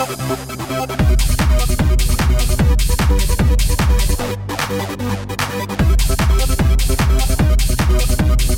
Thank you.